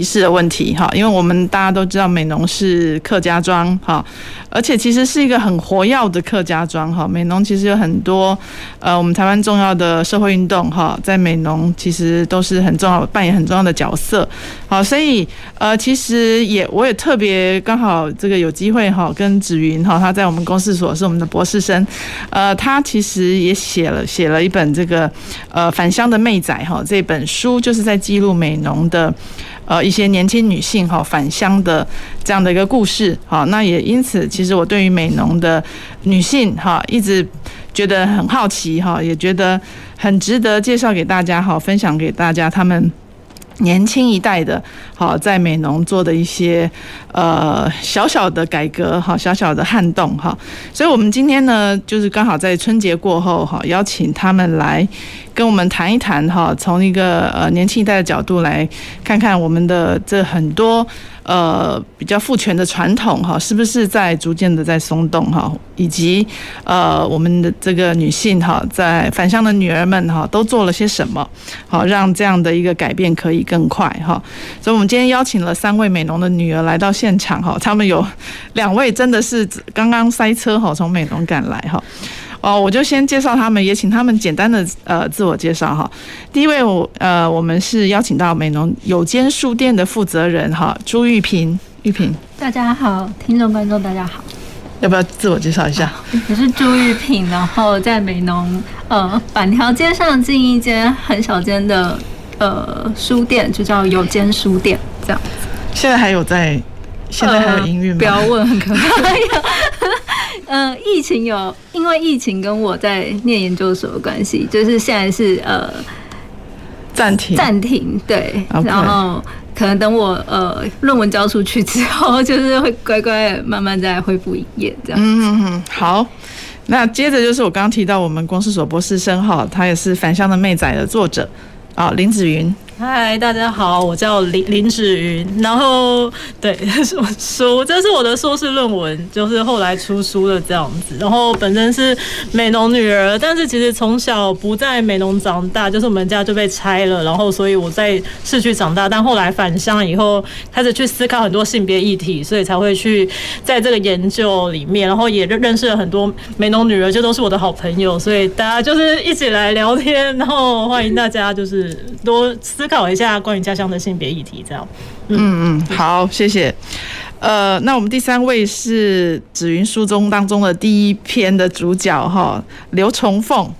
仪式的问题哈，因为我们大家都知道美浓是客家庄哈，而且其实是一个很活跃的客家庄哈。美浓其实有很多呃，我们台湾重要的社会运动哈，在美浓其实都是很重要，扮演很重要的角色。好，所以呃，其实也我也特别刚好这个有机会哈，跟子云哈，他在我们公司所是我们的博士生，呃，他其实也写了写了一本这个呃返乡的妹仔哈这本书，就是在记录美浓的。呃，一些年轻女性哈返乡的这样的一个故事，好，那也因此，其实我对于美农的女性哈，一直觉得很好奇哈，也觉得很值得介绍给大家哈，分享给大家他们。年轻一代的，好，在美农做的一些呃小小的改革，哈，小小的撼动，哈，所以我们今天呢，就是刚好在春节过后，哈，邀请他们来跟我们谈一谈，哈，从一个呃年轻一代的角度来看看我们的这很多。呃，比较父权的传统哈，是不是在逐渐的在松动哈？以及呃，我们的这个女性哈，在返乡的女儿们哈，都做了些什么，好让这样的一个改变可以更快哈？所以，我们今天邀请了三位美农的女儿来到现场哈，他们有两位真的是刚刚塞车哈，从美农赶来哈。哦，我就先介绍他们，也请他们简单的呃自我介绍哈。第一位我呃，我们是邀请到美农有间书店的负责人哈，朱玉萍，玉萍。大家好，听众观众大家好。要不要自我介绍一下？我是朱玉萍，然后在美农呃板条街上进一间很小间的呃书店，就叫有间书店这样。现在还有在？现在还有营运吗？呃？不要问，很可怕。嗯、呃，疫情有，因为疫情跟我在念研究所的关系，就是现在是呃暂停，暂停。对，Okay. 然后可能等我呃论文交出去之后，就是会乖乖慢慢再恢复营业这样。嗯嗯，好。那接着就是我刚刚提到我们公司所博士生哈，他也是《返乡的妹仔》的作者啊，林子云。嗨，大家好，我叫林林芷云，然后对，书书这是我的硕士论文，就是后来出书的这样子。然后本身是美浓女儿，但是其实从小不在美浓长大，就是我们家就被拆了，然后所以我在市区长大，但后来返乡以后，开始去思考很多性别议题，所以才会去在这个研究里面，然后也认认识了很多美浓女儿，就都是我的好朋友，所以大家就是一起来聊天，然后欢迎大家就是多思。考一下关于家乡的性别议题，这样。嗯嗯，好，谢谢。呃，那我们第三位是紫云书中当中的第一篇的主角哈，刘崇凤。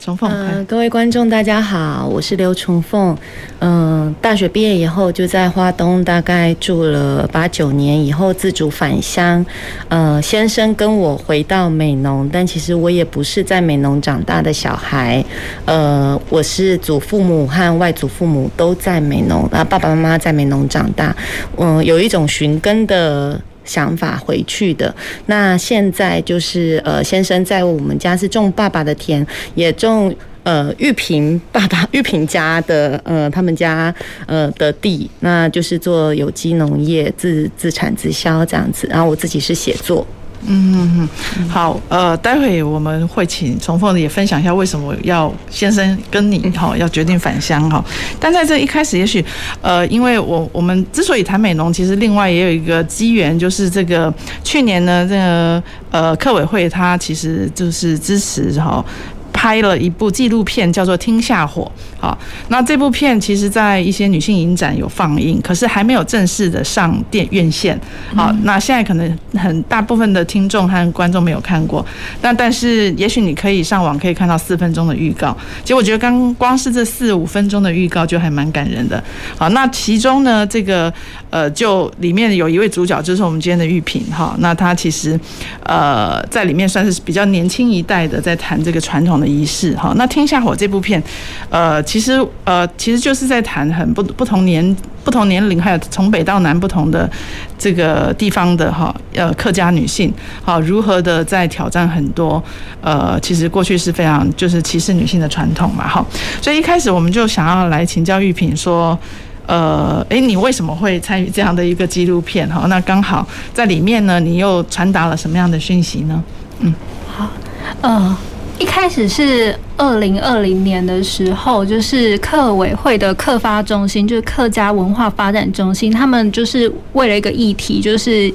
崇凤，嗯，各位观众大家好，我是刘重凤。嗯，大学毕业以后就在花东大概住了八九年，以后自主返乡。呃，先生跟我回到美浓，但其实我也不是在美浓长大的小孩。呃，我是祖父母和外祖父母都在美浓，啊，爸爸妈妈在美浓长大。嗯，有一种寻根的。想法回去的，那现在就是呃，先生在我们家是种爸爸的田，也种呃玉萍爸爸 玉萍家的呃他们家呃的地，那就是做有机农业，自自产自销这样子。然后我自己是写作。嗯嗯嗯，好，呃，待会我们会请重凤也分享一下为什么要先生跟你哈要决定返乡哈。但在这一开始，也许呃，因为我我们之所以谈美农，其实另外也有一个机缘，就是这个去年呢，这个呃，客委会他其实就是支持哈。拍了一部纪录片，叫做《听下火》。好，那这部片其实，在一些女性影展有放映，可是还没有正式的上电院线。好，那现在可能很大部分的听众和观众没有看过，那但是也许你可以上网可以看到四分钟的预告。其实我觉得刚光是这四五分钟的预告就还蛮感人的。好，那其中呢，这个呃，就里面有一位主角，就是我们今天的玉萍。哈，那她其实呃，在里面算是比较年轻一代的，在谈这个传统的。仪式哈。那《天下火》这部片，呃，其实呃，其实就是在谈很不不同年不同年龄，还有从北到南不同的这个地方的哈，呃，客家女性好如何的在挑战很多呃，其实过去是非常就是歧视女性的传统嘛哈。所以一开始我们就想要来请教玉萍说。呃，诶，你为什么会参与这样的一个纪录片？哈，那刚好在里面呢，你又传达了什么样的讯息呢？嗯，好，呃，一开始是二零二零年的时候，就是客委会的客发中心，就是客家文化发展中心，他们就是为了一个议题，就是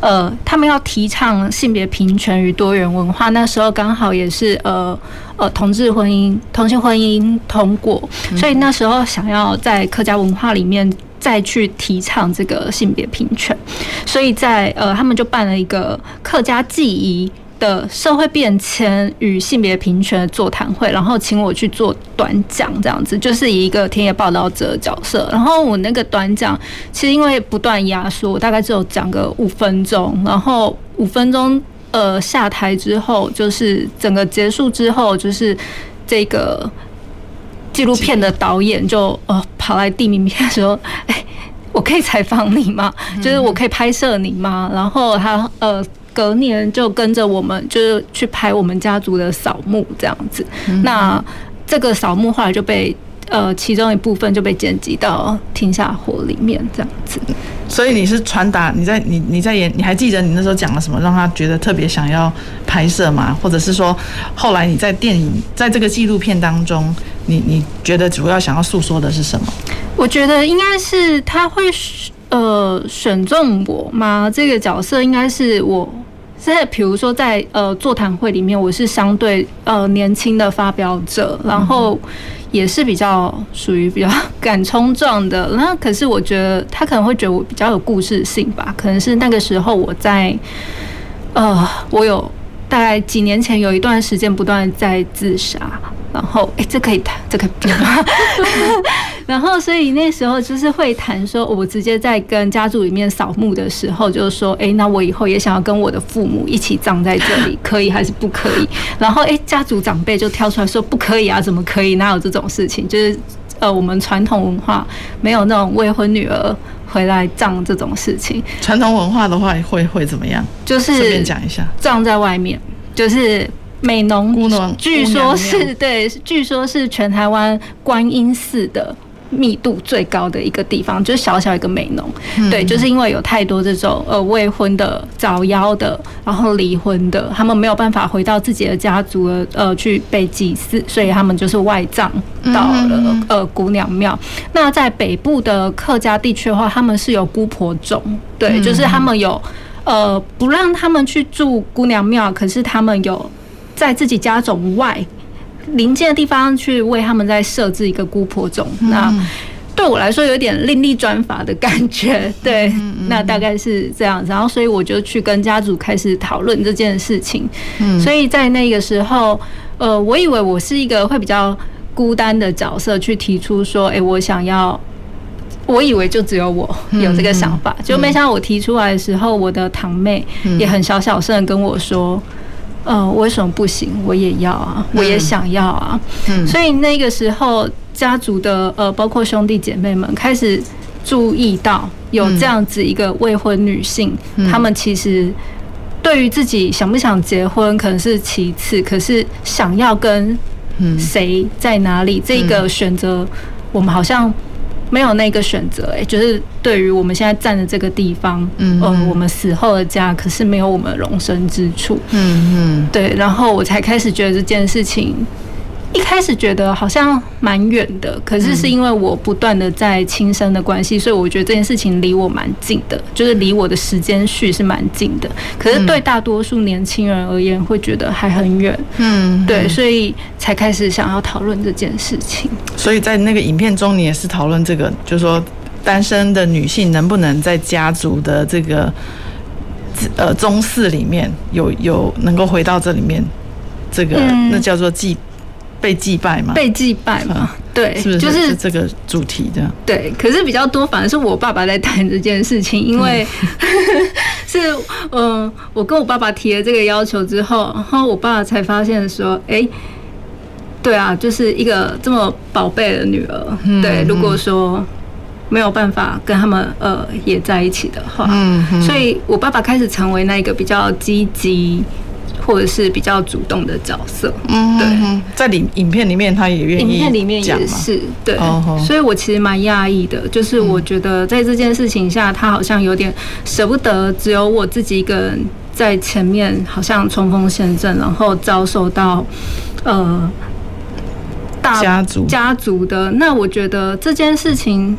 呃，他们要提倡性别平权与多元文化。那时候刚好也是呃。呃，同志婚姻、同性婚姻通过，所以那时候想要在客家文化里面再去提倡这个性别平权，所以在呃，他们就办了一个客家记忆的社会变迁与性别平权座谈会，然后请我去做短讲，这样子就是一个田野报道者的角色，然后我那个短讲其实因为不断压缩，大概只有讲个五分钟，然后五分钟。呃，下台之后，就是整个结束之后，就是这个纪录片的导演就呃跑来递名片说：“ 哎，我可以采访你吗？就是我可以拍摄你吗？”然后他呃隔年就跟着我们，就是去拍我们家族的扫墓这样子。那这个扫墓后来就被。呃，其中一部分就被剪辑到《天下火》里面，这样子。所以你是传达你在你你在演，你还记得你那时候讲了什么，让他觉得特别想要拍摄吗？或者是说，后来你在电影在这个纪录片当中，你你觉得主要想要诉说的是什么？我觉得应该是他会呃选中我吗？这个角色应该是我现在比如说在呃座谈会里面，我是相对呃年轻的发表者，然后。也是比较属于比较敢冲撞的，那可是我觉得他可能会觉得我比较有故事性吧，可能是那个时候我在，呃，我有大概几年前有一段时间不断在自杀。然后，哎，这可以谈，这可以谈？然后，所以那时候就是会谈说，我直接在跟家族里面扫墓的时候，就是说，哎，那我以后也想要跟我的父母一起葬在这里，可以还是不可以？然后，哎，家族长辈就跳出来说，不可以啊，怎么可以？哪有这种事情？就是，呃，我们传统文化没有那种未婚女儿回来葬这种事情。传统文化的话会会怎么样？就是顺便讲一下，葬在外面，就是。美浓，据说是对，据说是全台湾观音寺的密度最高的一个地方，就是小小一个美浓。对，就是因为有太多这种呃未婚的、早夭的，然后离婚的，他们没有办法回到自己的家族呃去被祭祀，所以他们就是外葬到了呃姑娘庙。那在北部的客家地区的话，他们是有姑婆种，对，就是他们有呃不让他们去住姑娘庙，可是他们有。在自己家种外临近的地方去为他们再设置一个姑婆种，那对我来说有点另立专法的感觉。对，那大概是这样子。然后，所以我就去跟家族开始讨论这件事情。所以在那个时候，呃，我以为我是一个会比较孤单的角色，去提出说，哎，我想要，我以为就只有我有这个想法，就没想到我提出来的时候，我的堂妹也很小小声跟我说。呃，为什么不行？我也要啊，我也想要啊。嗯，所以那个时候，家族的呃，包括兄弟姐妹们开始注意到有这样子一个未婚女性，她们其实对于自己想不想结婚可能是其次，可是想要跟谁在哪里这个选择，我们好像。没有那个选择，哎，就是对于我们现在站的这个地方，嗯，我们死后的家，可是没有我们容身之处，嗯嗯，对，然后我才开始觉得这件事情。一开始觉得好像蛮远的，可是是因为我不断的在亲身的关系，所以我觉得这件事情离我蛮近的，就是离我的时间序是蛮近的。可是对大多数年轻人而言，会觉得还很远。嗯，对，所以才开始想要讨论这件事情。所以在那个影片中，你也是讨论这个，就是说单身的女性能不能在家族的这个呃宗祠里面有有能够回到这里面，这个那叫做祭。被祭拜吗？被祭拜嘛，对，是不是就是这个主题这样？对，可是比较多，反而是我爸爸在谈这件事情，因为 是嗯，我跟我爸爸提了这个要求之后，然后我爸爸才发现说，哎，对啊，就是一个这么宝贝的女儿，嗯、对，如果说没有办法跟他们呃也在一起的话，嗯，嗯，所以我爸爸开始成为那个比较积极或者是比较主动的角色，嗯，对，在影影片里面他也愿意，影片里面也是对，哦、所以我其实蛮讶异的，就是我觉得在这件事情下，他好像有点舍不得，只有我自己一个人在前面，好像冲锋陷阵，然后遭受到呃。大家族。家族的，那我觉得这件事情，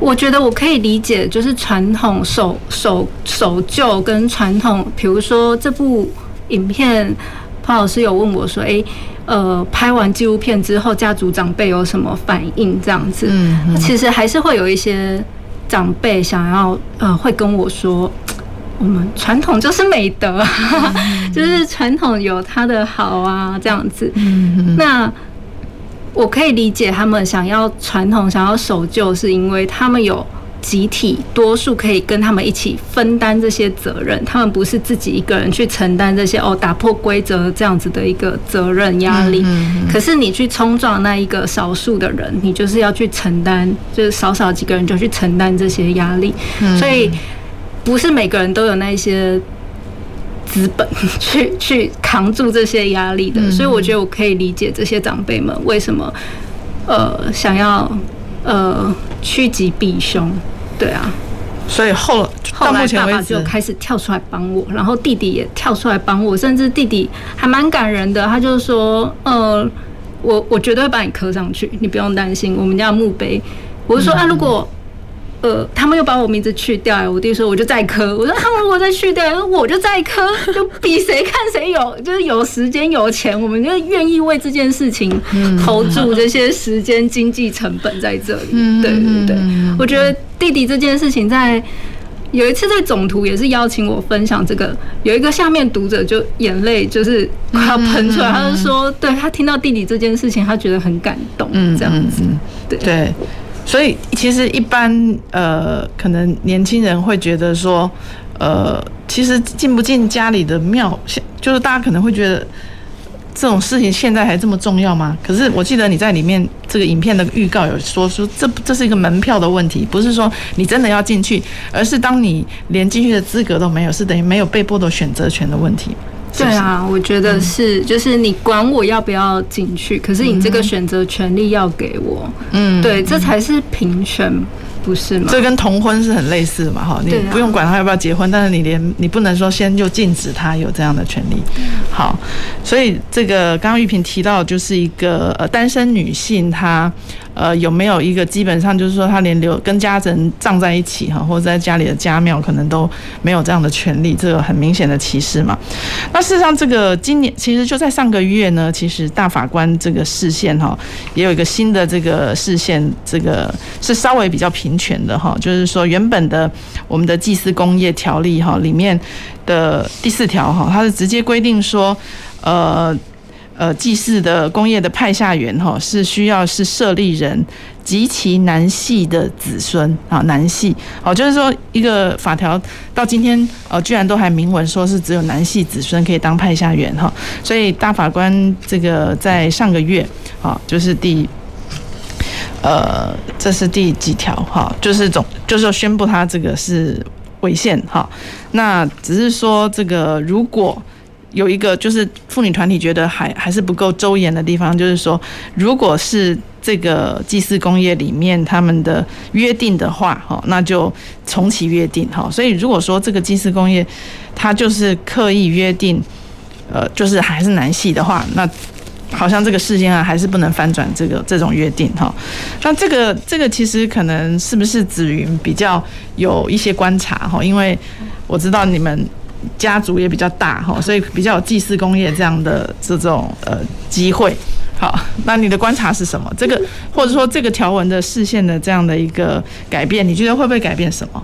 我觉得我可以理解，就是传统守守守旧跟传统，比如说这部影片，潘老师有问我说：“诶，呃，拍完纪录片之后，家族长辈有什么反应？”这样子，嗯，其实还是会有一些长辈想要，呃，会跟我说。我们传统就是美德，就是传统有它的好啊，这样子。那我可以理解他们想要传统、想要守旧，是因为他们有集体多数可以跟他们一起分担这些责任，他们不是自己一个人去承担这些哦，打破规则这样子的一个责任压力。可是你去冲撞那一个少数的人，你就是要去承担，就是少少几个人就去承担这些压力，所以。不是每个人都有那些资本 去去扛住这些压力的，所以我觉得我可以理解这些长辈们为什么呃想要呃趋吉避凶，对啊。所以后后来爸爸就开始跳出来帮我，然后弟弟也跳出来帮我，甚至弟弟还蛮感人的，他就说呃我我绝对会把你刻上去，你不用担心，我们家的墓碑。我就说啊如果。呃，他们又把我名字去掉，我弟说我就再磕。我说他们如果再去掉，我就再磕，就比谁看谁有，就是有时间有钱，我们就愿意为这件事情投注这些时间、经济成本在这里。对对对，我觉得弟弟这件事情在有一次在总图也是邀请我分享这个，有一个下面读者就眼泪就是快要喷出来，他就说，对他听到弟弟这件事情，他觉得很感动，这样子，对对。所以其实一般呃，可能年轻人会觉得说，呃，其实进不进家里的庙，就是大家可能会觉得这种事情现在还这么重要吗？可是我记得你在里面这个影片的预告有说说，这这是一个门票的问题，不是说你真的要进去，而是当你连进去的资格都没有，是等于没有被剥夺选择权的问题。对啊，我觉得是，就是你管我要不要进去，可是你这个选择权利要给我，嗯，对，这才是平权。不是吗？这跟同婚是很类似的嘛，哈，你不用管他要不要结婚，但是你连你不能说先就禁止他有这样的权利。好，所以这个刚刚玉萍提到，就是一个呃单身女性，她呃有没有一个基本上就是说他连留跟家人葬在一起哈，或者在家里的家庙可能都没有这样的权利，这个很明显的歧视嘛。那事实上，这个今年其实就在上个月呢，其实大法官这个视线哈，也有一个新的这个视线，这个是稍微比较平。权的哈，就是说原本的我们的祭祀工业条例哈里面的第四条哈，它是直接规定说，呃呃祭祀的公业的派下员哈是需要是设立人及其男系的子孙啊，男系哦，就是说一个法条到今天呃居然都还明文说是只有男系子孙可以当派下员哈，所以大法官这个在上个月啊就是第。呃，这是第几条哈？就是总就是说宣布他这个是违宪哈。那只是说这个如果有一个就是妇女团体觉得还还是不够周延的地方，就是说如果是这个祭祀公业里面他们的约定的话哈，那就重启约定哈。所以如果说这个祭祀公业他就是刻意约定，呃，就是还是男系的话，那。好像这个事件啊，还是不能翻转这个这种约定哈。那这个这个其实可能是不是子云比较有一些观察哈？因为我知道你们家族也比较大哈，所以比较有祭祀工业这样的这种呃机会。好，那你的观察是什么？这个或者说这个条文的视线的这样的一个改变，你觉得会不会改变什么？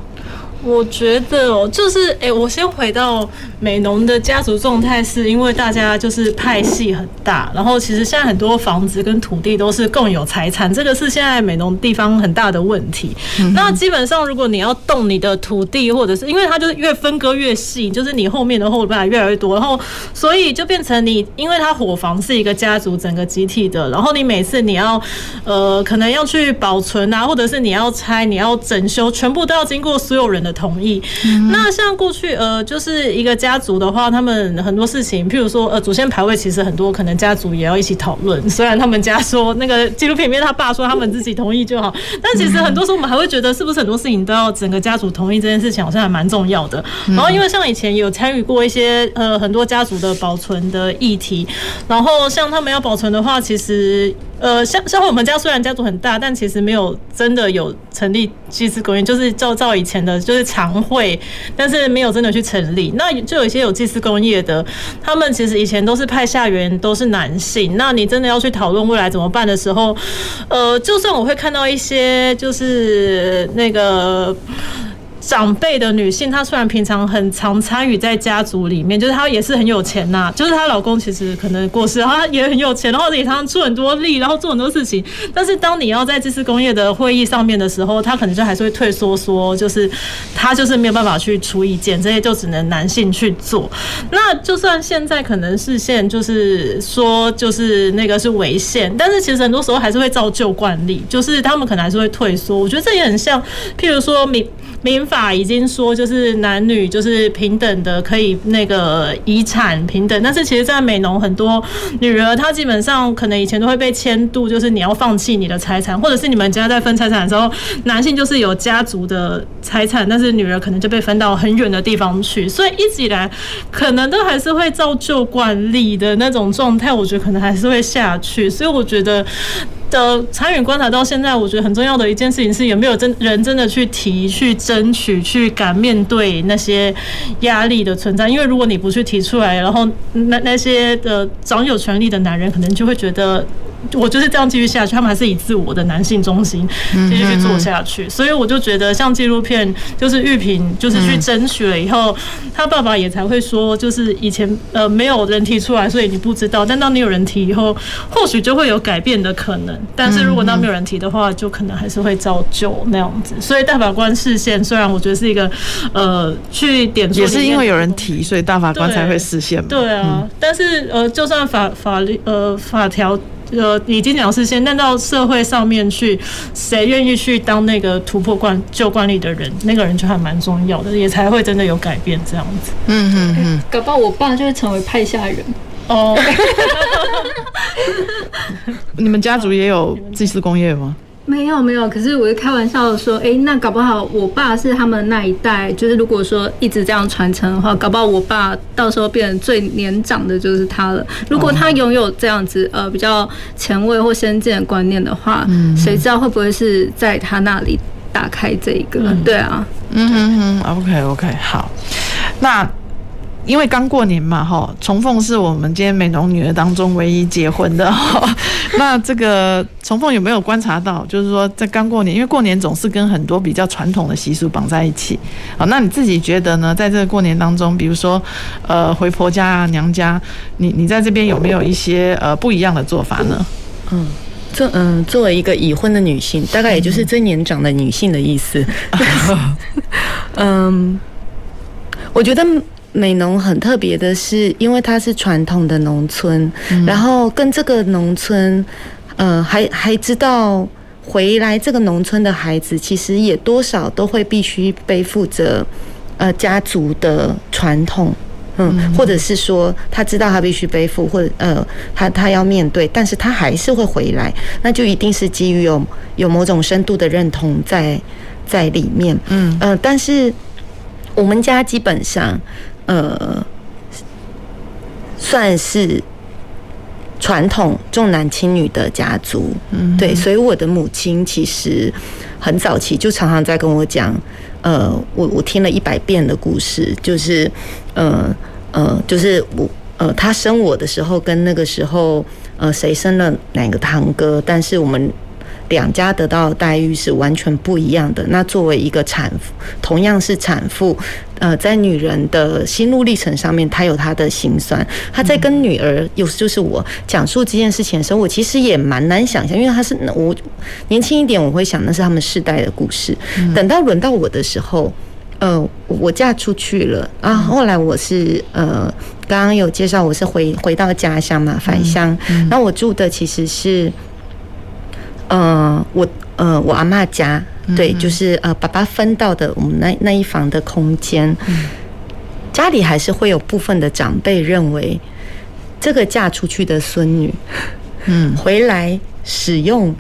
我觉得哦，就是哎、欸，我先回到美浓的家族状态，是因为大家就是派系很大，然后其实现在很多房子跟土地都是共有财产，这个是现在美浓地方很大的问题。嗯、那基本上，如果你要动你的土地，或者是因为它就是越分割越细，就是你后面的后代越来越多，然后所以就变成你，因为它伙房是一个家族整个集体的，然后你每次你要呃可能要去保存啊，或者是你要拆、你要整修，全部都要经过所有人的。同意。那像过去呃，就是一个家族的话，他们很多事情，譬如说呃，祖先排位，其实很多可能家族也要一起讨论。虽然他们家说那个纪录片里面他爸说他们自己同意就好，但其实很多时候我们还会觉得，是不是很多事情都要整个家族同意这件事情，好像还蛮重要的。然后因为像以前有参与过一些呃很多家族的保存的议题，然后像他们要保存的话，其实。呃，像像我们家虽然家族很大，但其实没有真的有成立祭祀公业，就是照照以前的，就是常会，但是没有真的去成立。那就有一些有祭祀公业的，他们其实以前都是派下员都是男性。那你真的要去讨论未来怎么办的时候，呃，就算我会看到一些就是那个。长辈的女性，她虽然平常很常参与在家族里面，就是她也是很有钱呐，就是她老公其实可能过世，她也很有钱，然后也常常出很多力，然后做很多事情。但是当你要在这次工业的会议上面的时候，她可能就还是会退缩，说就是她就是没有办法去出意见，这些就只能男性去做。那就算现在可能是现就是说就是那个是违宪，但是其实很多时候还是会照旧惯例，就是他们可能还是会退缩。我觉得这也很像，譬如说民民法已经说，就是男女就是平等的，可以那个遗产平等。但是其实，在美浓很多女儿，她基本上可能以前都会被迁度，就是你要放弃你的财产，或者是你们家在分财产的时候，男性就是有家族的财产，但是女儿可能就被分到很远的地方去。所以一直以来，可能都还是会照旧惯例的那种状态，我觉得可能还是会下去。所以我觉得。的参与观察到现在，我觉得很重要的一件事情是有没有真人真的去提、去争取、去敢面对那些压力的存在。因为如果你不去提出来，然后那那些的掌有权力的男人，可能就会觉得。我就是这样继续下去，他们还是以自我的男性中心继续去做下去，所以我就觉得像纪录片，就是玉萍就是去争取了以后，他爸爸也才会说，就是以前呃没有人提出来，所以你不知道，但当你有人提以后，或许就会有改变的可能。但是如果当没有人提的话，就可能还是会照旧那样子。所以大法官视线，虽然我觉得是一个呃去点出，也是因为有人提，所以大法官才会视线嘛。对啊，但是呃，就算法法律呃法条。呃，已经讲是先，但到社会上面去，谁愿意去当那个突破惯旧惯例的人，那个人就还蛮重要的，也才会真的有改变这样子。嗯嗯嗯，搞不好我爸就会成为派下人哦。你们家族也有 祭祀工业吗？没有没有，可是我就开玩笑的说，哎、欸，那搞不好我爸是他们那一代，就是如果说一直这样传承的话，搞不好我爸到时候变成最年长的就是他了。如果他拥有这样子呃比较前卫或先进的观念的话，谁知道会不会是在他那里打开这个？嗯、对啊，嗯哼哼，OK OK，好，那。因为刚过年嘛，哈，重凤是我们今天美容女儿当中唯一结婚的。那这个重凤有没有观察到，就是说在刚过年，因为过年总是跟很多比较传统的习俗绑在一起。好，那你自己觉得呢？在这个过年当中，比如说呃回婆家啊、娘家，你你在这边有没有一些呃不一样的做法呢？嗯，作嗯作为一个已婚的女性，大概也就是最年长的女性的意思。嗯，我觉得。美农很特别的是，因为它是传统的农村，嗯、然后跟这个农村，呃，还还知道回来这个农村的孩子，其实也多少都会必须背负着呃家族的传统，嗯，嗯。或者是说他知道他必须背负，或者呃他他要面对，但是他还是会回来，那就一定是基于有有某种深度的认同在在里面，嗯。呃，但是我们家基本上。呃，算是传统重男轻女的家族，嗯，对，所以我的母亲其实很早期就常常在跟我讲，呃，我我听了一百遍的故事，就是，呃呃，就是我呃，她生我的时候跟那个时候，呃，谁生了哪个堂哥，但是我们两家得到的待遇是完全不一样的。那作为一个产妇，同样是产妇，呃，在女人的心路历程上面，她有她的辛酸。她在跟女儿，有就是我讲述这件事情的时候，我其实也蛮难想象，因为她是我年轻一点，我会想那是他们世代的故事。等到轮到我的时候。呃，我嫁出去了啊。后来我是呃，刚刚有介绍，我是回回到家乡嘛，返乡。那我住的其实是呃，我呃，我阿妈家，对，就是呃，爸爸分到的我们那那一房的空间。家里还是会有部分的长辈认为，这个嫁出去的孙女，嗯，回来使用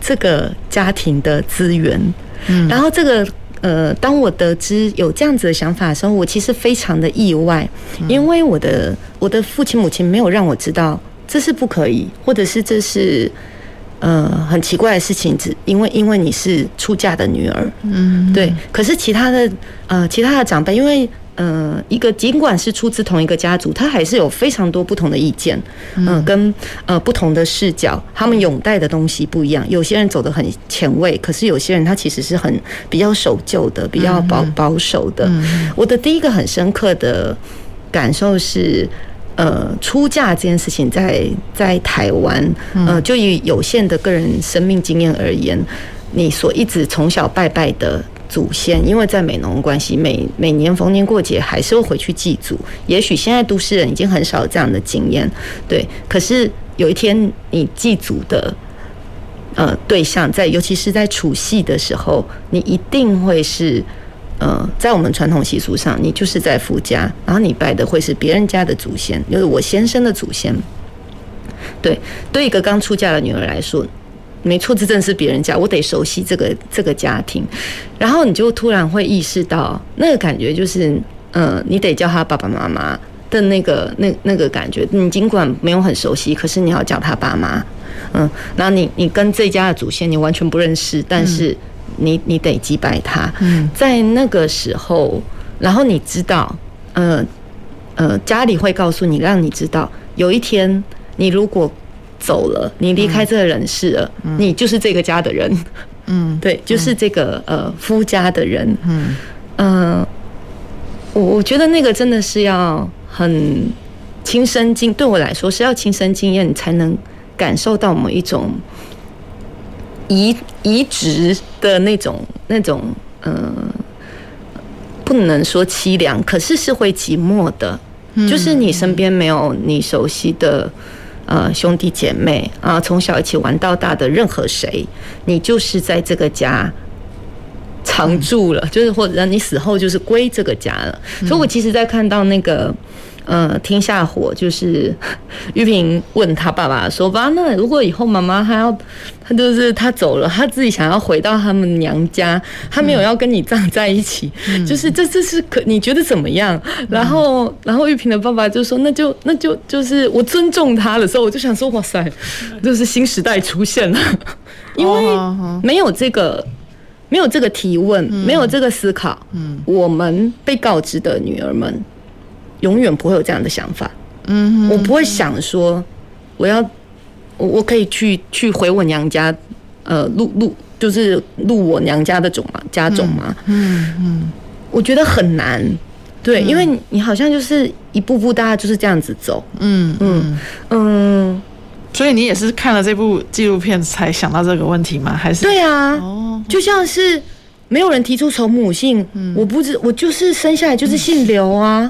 这个家庭的资源，嗯，然后这个。呃，当我得知有这样子的想法的时候，我其实非常的意外，因为我的我的父亲母亲没有让我知道这是不可以，或者是这是呃很奇怪的事情，只因为因为你是出嫁的女儿，嗯，对。可是其他的呃其他的长辈，因为。呃，一个尽管是出自同一个家族，他还是有非常多不同的意见，嗯、呃，跟呃不同的视角，他们拥戴的东西不一样。有些人走得很前卫，可是有些人他其实是很比较守旧的，比较保保守的。我的第一个很深刻的感受是，呃，出嫁这件事情在在台湾，呃，就以有限的个人生命经验而言，你所一直从小拜拜的。祖先，因为在美浓关系，每每年逢年过节还是会回去祭祖。也许现在都市人已经很少有这样的经验，对。可是有一天你祭祖的呃对象，在尤其是在除夕的时候，你一定会是呃在我们传统习俗上，你就是在夫家，然后你拜的会是别人家的祖先，就是我先生的祖先。对，对一个刚出嫁的女儿来说。没错，这正是别人家，我得熟悉这个这个家庭，然后你就突然会意识到那个感觉，就是，呃，你得叫他爸爸妈妈的那个那那个感觉。你尽管没有很熟悉，可是你要叫他爸妈，嗯，然后你你跟这家的祖先你完全不认识，但是你你得击败他。嗯，在那个时候，然后你知道，呃呃，家里会告诉你，让你知道，有一天你如果。走了，你离开这个人世了，嗯、你就是这个家的人，嗯，对，就是这个呃夫家的人，嗯，呃，我我觉得那个真的是要很亲身经，对我来说是要亲身经验，你才能感受到某一种移移植的那种那种，呃，不能说凄凉，可是是会寂寞的，就是你身边没有你熟悉的。呃，兄弟姐妹啊，从小一起玩到大的任何谁，你就是在这个家常住了，就是或者你死后就是归这个家了。所以我其实，在看到那个。呃，听下火就是 玉萍问他爸爸说：“爸，那如果以后妈妈还要，他就是他走了，他自己想要回到他们娘家，他没有要跟你葬在一起，嗯、就是这这是可你觉得怎么样？”然后，然后玉萍的爸爸就说：“那就那就就是我尊重他的时候，我就想说，哇塞，就是新时代出现了，因为没有这个没有这个提问，没有这个思考，嗯，我们被告知的女儿们。”永远不会有这样的想法，嗯，我不会想说，我要，我我可以去去回我娘家，呃，录录就是录我娘家的种嘛，家种嘛，嗯嗯，我觉得很难，对，因为你好像就是一步步大家就是这样子走，嗯嗯。嗯，所以你也是看了这部纪录片才想到这个问题吗？还是？对啊，哦，就像是。没有人提出从母姓，我不知我就是生下来就是姓刘啊，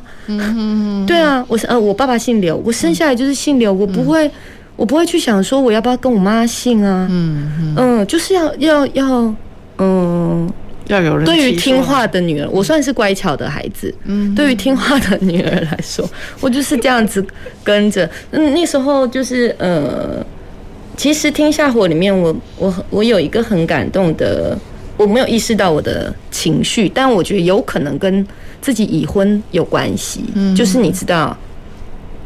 对啊，我是呃我爸爸姓刘，我生下来就是姓刘，我不会我不会去想说我要不要跟我妈姓啊，嗯嗯，就是要要要嗯要有人。对于听话的女儿，我算是乖巧的孩子，嗯，对于听话的女儿来说，我就是这样子跟着，嗯，那时候就是呃，其实《天下火》里面我我我有一个很感动的。我没有意识到我的情绪，但我觉得有可能跟自己已婚有关系。嗯，就是你知道，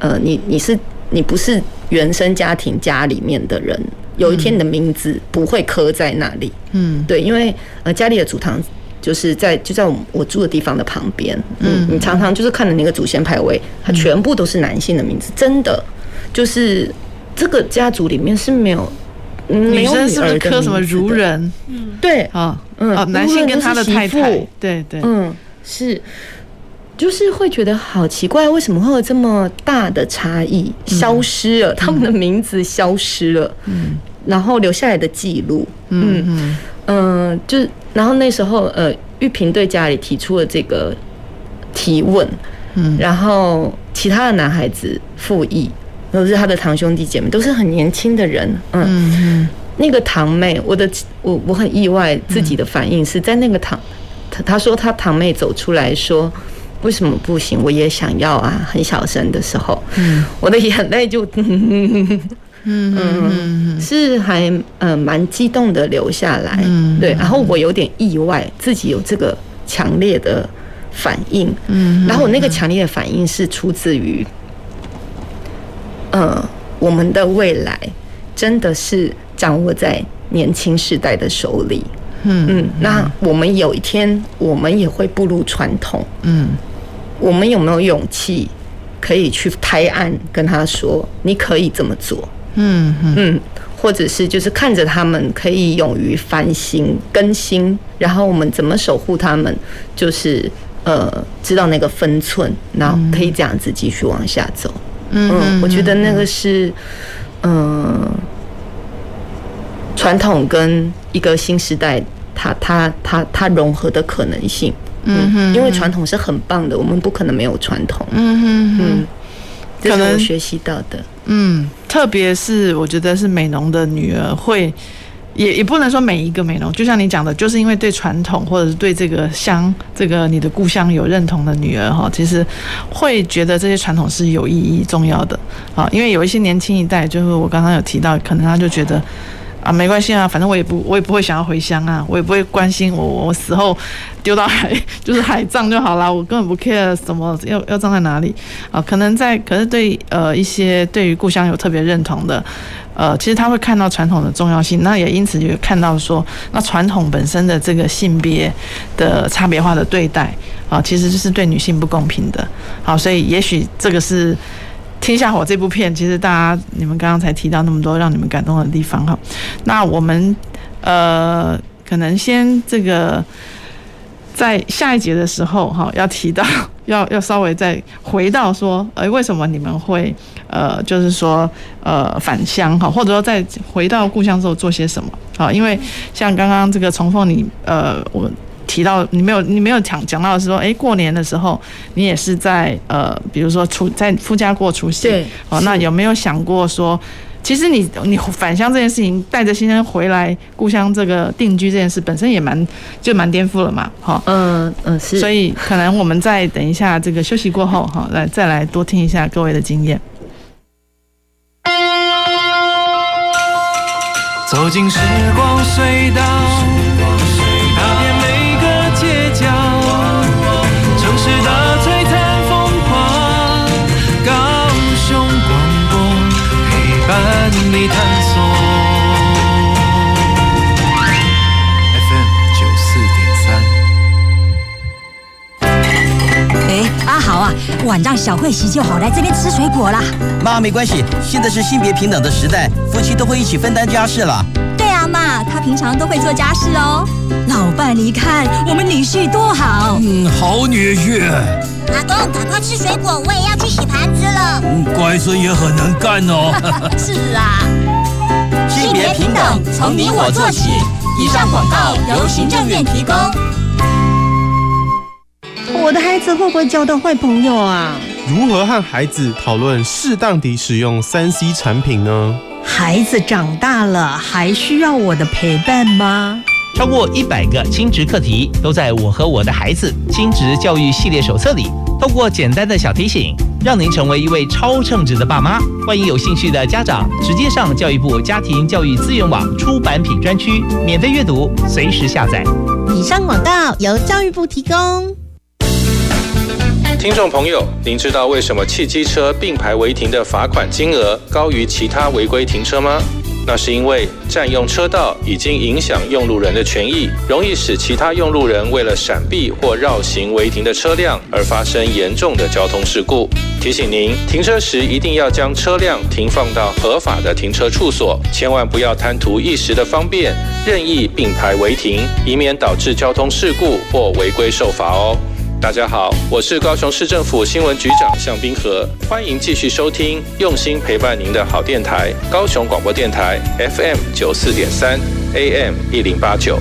呃，你你是你不是原生家庭家里面的人，有一天你的名字不会刻在那里。嗯，对，因为呃家里的祖堂就是在就在我我住的地方的旁边。嗯，你常常就是看的那个祖先牌位，它全部都是男性的名字，真的就是这个家族里面是没有女生是不是刻什么如人？嗯，对。啊，嗯，哦，男性跟他的太太，对对，嗯，是，就是会觉得好奇怪，为什么会有这么大的差异？消失了，他们的名字消失了，嗯，然后留下来的记录，嗯嗯嗯，就然后那时候，呃，玉萍对家里提出了这个提问，嗯，然后其他的男孩子附议。都是他的堂兄弟姐妹，都是很年轻的人。嗯，嗯那个堂妹，我的我我很意外，自己的反应是在那个堂，他他说他堂妹走出来说，为什么不行？我也想要啊，很小声的时候，嗯，我的眼泪就 嗯嗯嗯是还呃蛮激动的流下来，嗯，对，然后我有点意外，自己有这个强烈的反应，嗯，然后我那个强烈的反应是出自于。嗯，我们的未来真的是掌握在年轻世代的手里。嗯嗯，那我们有一天，我们也会步入传统。嗯，我们有没有勇气可以去拍案跟他说，你可以这么做？嗯嗯，或者是就是看着他们可以勇于翻新更新，然后我们怎么守护他们？就是呃，知道那个分寸，然后可以这样子继续往下走。嗯，我觉得那个是，嗯，传统跟一个新时代，它它它它融合的可能性。嗯哼，因为传统是很棒的，我们不可能没有传统。嗯哼哼，这是我学习到的。嗯，特别是我觉得是美农的女儿会。也也不能说每一个美容，就像你讲的，就是因为对传统或者是对这个乡、这个你的故乡有认同的女儿哈，其实会觉得这些传统是有意义、重要的啊。因为有一些年轻一代，就是我刚刚有提到，可能他就觉得啊，没关系啊，反正我也不我也不会想要回乡啊，我也不会关心我我死后丢到海 就是海葬就好啦，我根本不 care 什么要要葬在哪里啊。可能在可是对呃一些对于故乡有特别认同的。呃，其实他会看到传统的重要性，那也因此就看到说，那传统本身的这个性别的差别化的对待啊，其实就是对女性不公平的。好，所以也许这个是《天下火》这部片，其实大家你们刚刚才提到那么多让你们感动的地方哈。那我们呃，可能先这个在下一节的时候哈，要提到。要 要稍微再回到说，哎，为什么你们会呃，就是说呃返乡哈，或者说再回到故乡之后做些什么？好，因为像刚刚这个重凤你呃，我提到你没有你没有讲讲到的是说，哎，过年的时候你也是在呃，比如说出在夫家过除夕，对，好，那有没有想过说？其实你你返乡这件事情，带着先生回来故乡这个定居这件事本身也蛮就蛮颠覆了嘛，哈，嗯嗯是，所以可能我们再等一下这个休息过后，哈，来再来多听一下各位的经验。走进时光隧道。探索 FM 九四点三。哎，阿豪啊，晚上小慧洗就好，来这边吃水果啦。妈，没关系，现在是性别平等的时代，夫妻都会一起分担家事了。对啊，妈，他平常都会做家事哦。老伴，你看我们女婿多好。嗯，好女婿。阿公，赶快吃水果，我也要去洗盘子了。嗯，乖孙也很能干哦。是啊，性别平等从你我做起。以上广告由行政院提供。我的孩子会不会交到坏朋友啊？如何和孩子讨论适当地使用三 C 产品呢？孩子长大了，还需要我的陪伴吗？超过一百个亲职课题都在我和我的孩子亲职教育系列手册里。透过简单的小提醒，让您成为一位超称职的爸妈。欢迎有兴趣的家长直接上教育部家庭教育资源网出版品专区免费阅读，随时下载。以上广告由教育部提供。听众朋友，您知道为什么汽机车并排违停的罚款金额高于其他违规停车吗？那是因为占用车道已经影响用路人的权益，容易使其他用路人为了闪避或绕行违停的车辆而发生严重的交通事故。提醒您，停车时一定要将车辆停放到合法的停车处所，千万不要贪图一时的方便，任意并排违停，以免导致交通事故或违规受罚哦。大家好，我是高雄市政府新闻局长向冰河，欢迎继续收听用心陪伴您的好电台——高雄广播电台 FM 九四点三 AM 一零八九。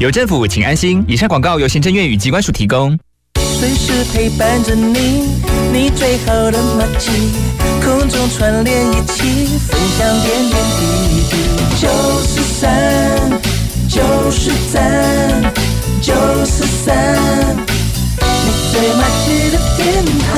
有政府，请安心。以上广告由行政院与机关署提供。随时陪伴着你，你最好的默契，空中串联一起，分享点点滴滴。九十三，九十三，九十三，你最默契的电台。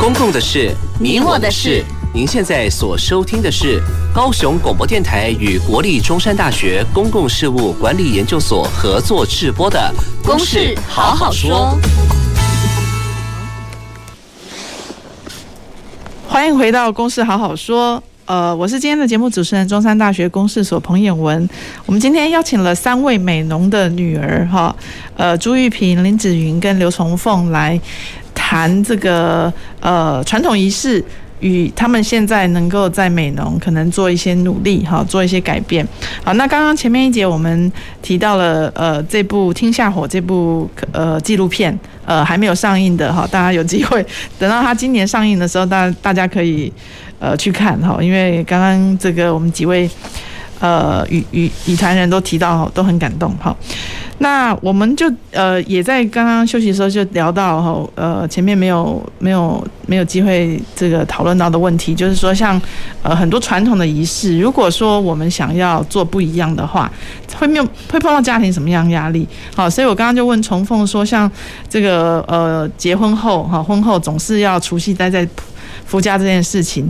公共的事，你我的事。您现在所收听的是高雄广播电台与国立中山大学公共事务管理研究所合作制播的《公事好好说》。欢迎回到《公事好好说》。呃，我是今天的节目主持人，中山大学公事所彭渰文。我们今天邀请了三位美浓的女儿，哈，呃，朱玉萍、林子云跟刘崇凤来谈这个呃传统仪式。与他们现在能够在美农可能做一些努力哈，做一些改变。好，那刚刚前面一节我们提到了呃这部《天下火》这部呃纪录片呃还没有上映的哈，大家有机会等到它今年上映的时候，大大家可以呃去看哈，因为刚刚这个我们几位呃与与与谈人都提到都很感动哈。那我们就呃也在刚刚休息的时候就聊到哈，呃前面没有没有没有机会这个讨论到的问题，就是说像呃很多传统的仪式，如果说我们想要做不一样的话，会没有会碰到家庭什么样压力？好，所以我刚刚就问崇凤说，像这个呃结婚后哈婚后总是要除夕待在夫家这件事情。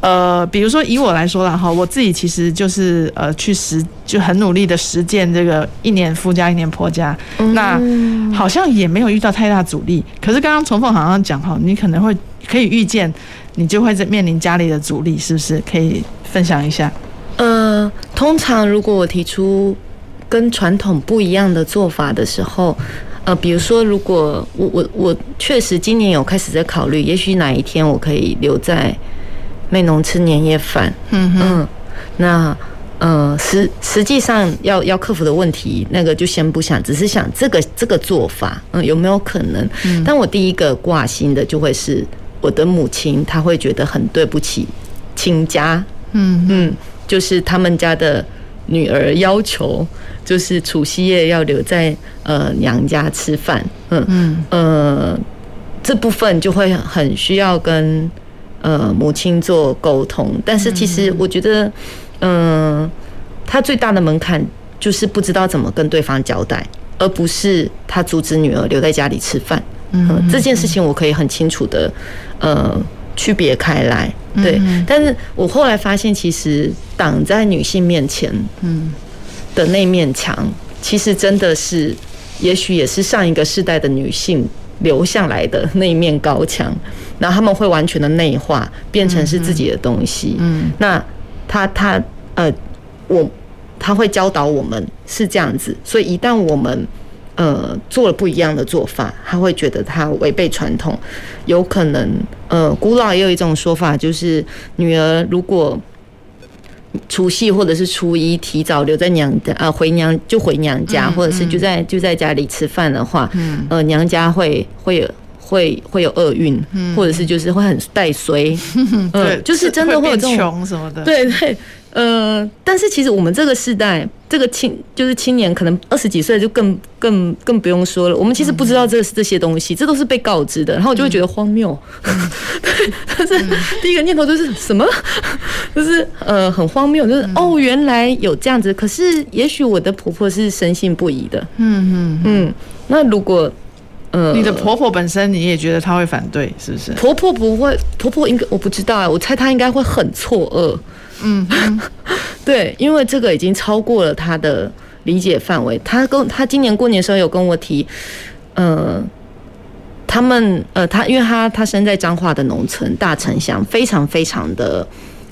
呃，比如说以我来说啦，哈，我自己其实就是呃去实就很努力的实践这个一年夫家一年婆家，嗯，那好像也没有遇到太大阻力。可是刚刚重凤好像讲哈，你可能会可以预见，你就会在面临家里的阻力，是不是？可以分享一下？呃，通常如果我提出跟传统不一样的做法的时候，呃，比如说如果我我我确实今年有开始在考虑，也许哪一天我可以留在。美农吃年夜饭，嗯嗯，那呃实实际上要要克服的问题，那个就先不想，只是想这个这个做法，嗯，有没有可能？嗯，但我第一个挂心的就会是我的母亲，她会觉得很对不起亲家，嗯嗯，就是他们家的女儿要求，就是除夕夜要留在呃娘家吃饭，嗯嗯呃这部分就会很需要跟。呃，母亲做沟通，但是其实我觉得，嗯、呃，他最大的门槛就是不知道怎么跟对方交代，而不是他阻止女儿留在家里吃饭。嗯、呃，这件事情我可以很清楚的，呃，区别开来。对，但是我后来发现，其实挡在女性面前，嗯，的那面墙，其实真的是，也许也是上一个世代的女性。留下来的那一面高墙，然后他们会完全的内化，变成是自己的东西。嗯，那他他呃，我他会教导我们是这样子，所以一旦我们呃做了不一样的做法，他会觉得他违背传统，有可能呃，古老也有一种说法，就是女儿如果。除夕或者是初一提早留在娘家，呃，回娘就回娘家，或者是就在就在家里吃饭的话，呃，娘家会会有会会有厄运，或者是就是会很带衰，嗯，就是真的会有这种穷什么的，对对。呃，但是其实我们这个时代，这个青就是青年，可能二十几岁就更更更不用说了。我们其实不知道这这些东西，这都是被告知的，然后我就会觉得荒谬。嗯、但是第一个念头就是什么？就是呃很荒谬，就是哦原来有这样子。可是也许我的婆婆是深信不疑的。嗯嗯嗯。那如果呃，你的婆婆本身你也觉得她会反对，是不是？婆婆不会，婆婆应该我不知道啊，我猜她应该会很错愕。嗯，对，因为这个已经超过了她的理解范围。她跟她今年过年的时候有跟我提，呃。他们呃，他因为他他生在彰化的农村大城乡，非常非常的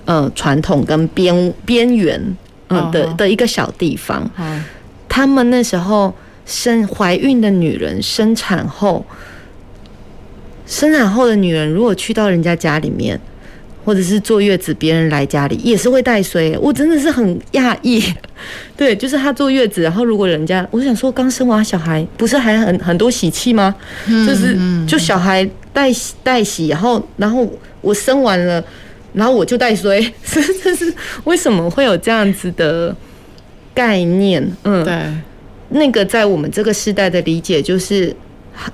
呃传统跟边边缘呃的的一个小地方。他们那时候生怀孕的女人生产后，生产后的女人如果去到人家家里面。或者是坐月子，别人来家里也是会带水，我真的是很讶异。对，就是她坐月子，然后如果人家，我想说刚生完小孩，不是还很很多喜气吗？就是就小孩带带喜，然后然后我生完了，然后我就带水，是是是，为什么会有这样子的概念？嗯，对，那个在我们这个时代的理解，就是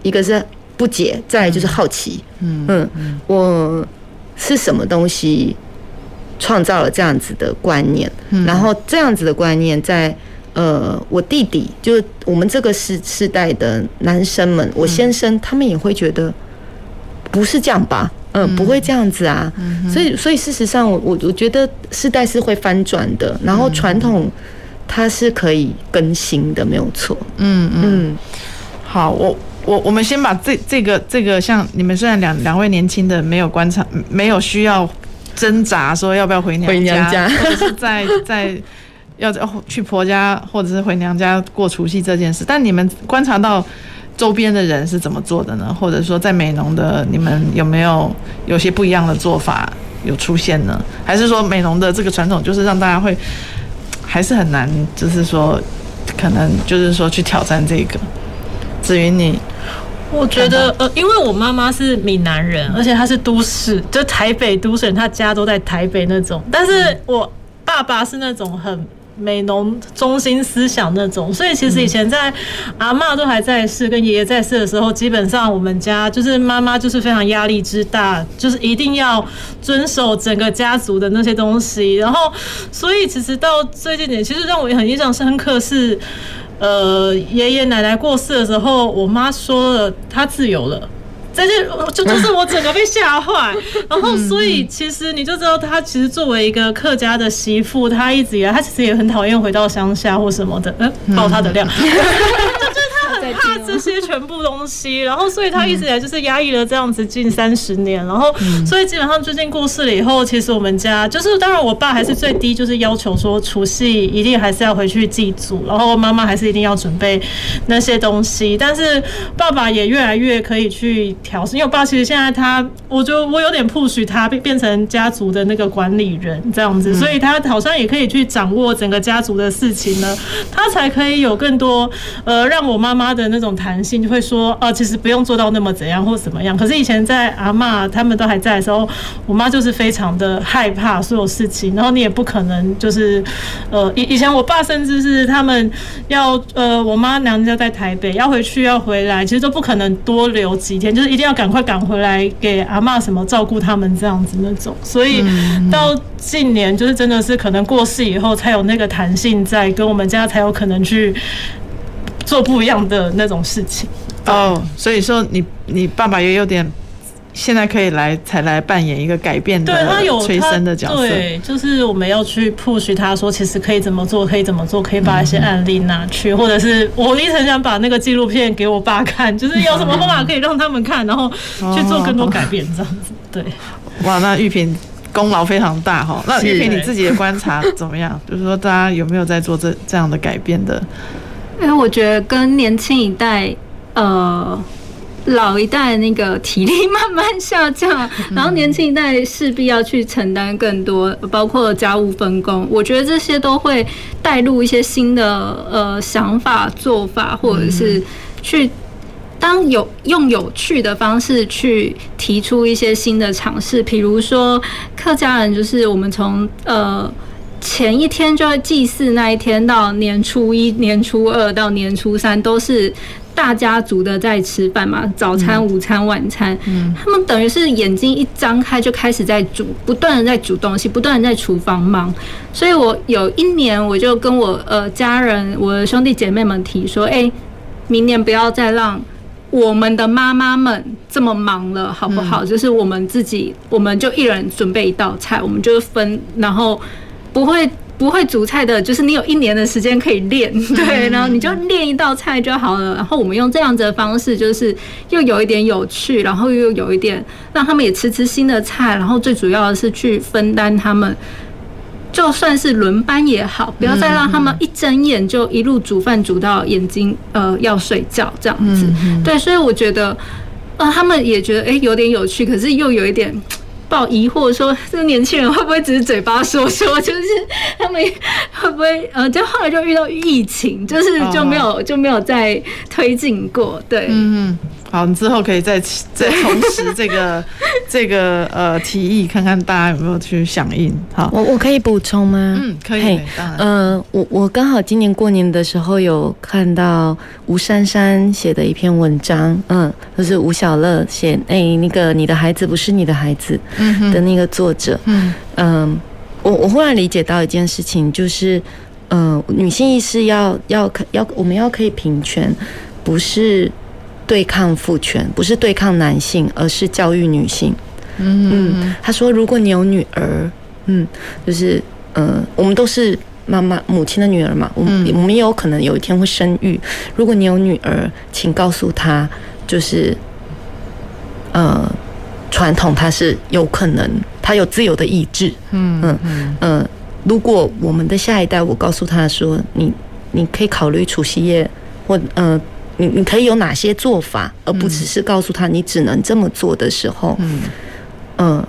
一个是不解，再来就是好奇。嗯嗯，我。是什么东西创造了这样子的观念？嗯、然后这样子的观念在呃，我弟弟就是我们这个世世代的男生们，我先生他们也会觉得不是这样吧？嗯、呃，不会这样子啊。嗯、所以，所以事实上我，我我觉得世代是会翻转的，然后传统它是可以更新的，没有错。嗯嗯，好，我。我我们先把这这个这个像你们虽然两两位年轻的没有观察，没有需要挣扎说要不要回娘家，回娘家 或者是在在要去婆家或者是回娘家过除夕这件事，但你们观察到周边的人是怎么做的呢？或者说在美农的你们有没有有些不一样的做法有出现呢？还是说美农的这个传统就是让大家会还是很难，就是说可能就是说去挑战这个？子云你。我觉得呃，因为我妈妈是闽南人，而且她是都市，就台北都市人，她家都在台北那种。但是我爸爸是那种很美农中心思想那种，所以其实以前在阿嬷都还在世，跟爷爷在世的时候，基本上我们家就是妈妈就是非常压力之大，就是一定要遵守整个家族的那些东西。然后，所以其实到最近点，其实让我也很印象深刻是。呃，爷爷奶奶过世的时候，我妈说了，她自由了，这就就就是我整个被吓坏。然后，所以其实你就知道，她其实作为一个客家的媳妇，她一直以来，她其实也很讨厌回到乡下或什么的。嗯，爆她的料。很怕这些全部东西，然后所以他一直以来就是压抑了这样子近三十年，然后所以基本上最近过世了以后，其实我们家就是当然我爸还是最低就是要求说除夕一定还是要回去祭祖，然后妈妈还是一定要准备那些东西，但是爸爸也越来越可以去调试，因为我爸其实现在他，我就我有点 push 他变变成家族的那个管理人这样子，所以他好像也可以去掌握整个家族的事情呢，他才可以有更多呃让我妈妈。的那种弹性就会说，哦，其实不用做到那么怎样或怎么样。可是以前在阿妈他们都还在的时候，我妈就是非常的害怕所有事情，然后你也不可能就是，呃，以以前我爸甚至是他们要，呃，我妈娘家在台北要回去要回来，其实都不可能多留几天，就是一定要赶快赶回来给阿妈什么照顾他们这样子那种。所以到近年就是真的是可能过世以后才有那个弹性在，跟我们家才有可能去。做不一样的那种事情哦，所以说你你爸爸也有点现在可以来才来扮演一个改变的，对他有催生的角色，对，就是我们要去 push 他说，其实可以怎么做，可以怎么做，可以把一些案例拿去，或者是 我一直很想把那个纪录片给我爸看，就是有什么方法可以让他们看，然后去做更多改变这样子。对，哇，那玉萍功劳非常大哈。那玉萍你自己的观察怎么样？就是说大家有没有在做这这样的改变的？因为我觉得跟年轻一代，呃，老一代那个体力慢慢下降，然后年轻一代势必要去承担更多，包括家务分工。我觉得这些都会带入一些新的呃想法、做法，或者是去当有用有趣的方式去提出一些新的尝试。比如说客家人，就是我们从呃。前一天就要祭祀，那一天到年初一、年初二到年初三都是大家族的在吃饭嘛，早餐、午餐、晚餐。嗯，他们等于是眼睛一张开就开始在煮，不断的在煮东西，不断的在厨房忙。所以我有一年我就跟我呃家人、我的兄弟姐妹们提说，哎，明年不要再让我们的妈妈们这么忙了，好不好？就是我们自己，我们就一人准备一道菜，我们就分，然后不会。不会煮菜的，就是你有一年的时间可以练，对，然后你就练一道菜就好了。然后我们用这样子的方式，就是又有一点有趣，然后又有一点让他们也吃吃新的菜，然后最主要的是去分担他们，就算是轮班也好，不要再让他们一睁眼就一路煮饭煮到眼睛呃要睡觉这样子。对，所以我觉得呃他们也觉得诶有点有趣，可是又有一点。抱疑惑说，这个年轻人会不会只是嘴巴说说？就是他们会不会呃，就后来就遇到疫情，就是就没有就没有再推进过。对，嗯。好，你之后可以再再重拾这个 这个呃提议，看看大家有没有去响应。好，我我可以补充吗？嗯，可以。呃，我我刚好今年过年的时候有看到吴珊珊写的一篇文章，嗯，就是吴小乐写，哎、欸，那个你的孩子不是你的孩子的那个作者，嗯嗯，我我忽然理解到一件事情，就是，呃，女性意识要要可要我们要可以平权，不是。对抗父权不是对抗男性，而是教育女性。嗯嗯，他说，如果你有女儿，嗯，就是呃，我们都是妈妈母亲的女儿嘛，我们我们也有可能有一天会生育。如果你有女儿，请告诉她，就是呃，传统它是有可能，她有自由的意志。嗯嗯嗯呃，如果我们的下一代，我告诉他说，你你可以考虑除夕夜或呃。你你可以有哪些做法，而不只是告诉他你只能这么做的时候，嗯，呃，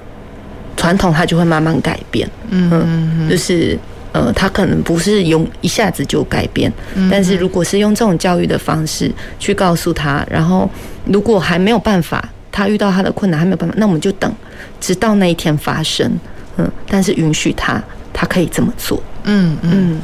传统它就会慢慢改变，嗯，嗯，就是呃，他可能不是用一下子就改变，但是如果是用这种教育的方式去告诉他，然后如果还没有办法，他遇到他的困难还没有办法，那我们就等，直到那一天发生，嗯，但是允许他，他可以这么做，嗯。嗯。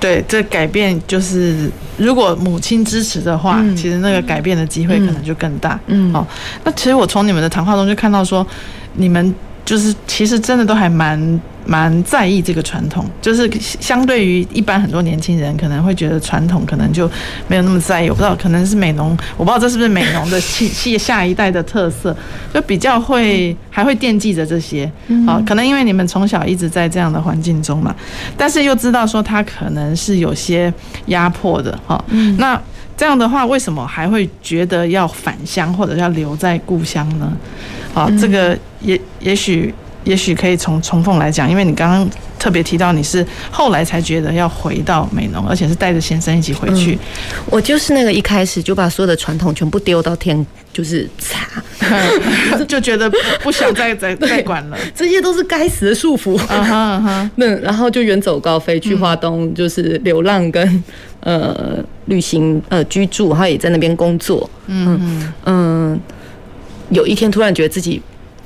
对，这改变就是，如果母亲支持的话，嗯、其实那个改变的机会可能就更大。嗯，哦，那其实我从你们的谈话中就看到说，你们。就是其实真的都还蛮蛮在意这个传统，就是相对于一般很多年轻人可能会觉得传统可能就没有那么在意。我不知道可能是美农，我不知道这是不是美农的下 下一代的特色，就比较会还会惦记着这些。好，可能因为你们从小一直在这样的环境中嘛，但是又知道说他可能是有些压迫的。哈，那这样的话，为什么还会觉得要返乡或者要留在故乡呢？啊，这个也也许也许可以从重凤来讲，因为你刚刚特别提到你是后来才觉得要回到美浓，而且是带着先生一起回去。嗯，我就是那个一开始就把所有的传统全部丢到天，就是擦，就觉得不想再 再再管了，这些都是该死的束缚。啊哈哈，那然后就远走高飞去花东，就是流浪跟呃旅行呃居住，然后也在那边工作。嗯嗯。嗯有一天突然觉得自己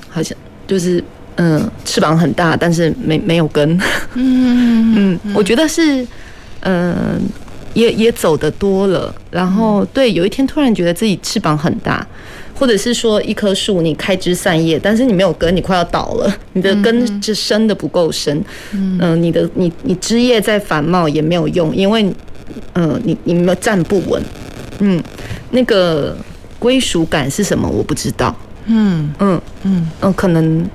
好像就是嗯翅膀很大，但是没没有根。嗯 嗯，我觉得是嗯也也走的多了，然后对，有一天突然觉得自己翅膀很大，或者是说一棵树你开枝散叶，但是你没有根，你快要倒了，你的根就深的不够深。嗯，你的你你枝叶再繁茂也没有用，因为嗯你你没有站不稳。嗯，那个。归属感是什么？我不知道。嗯嗯嗯嗯，可能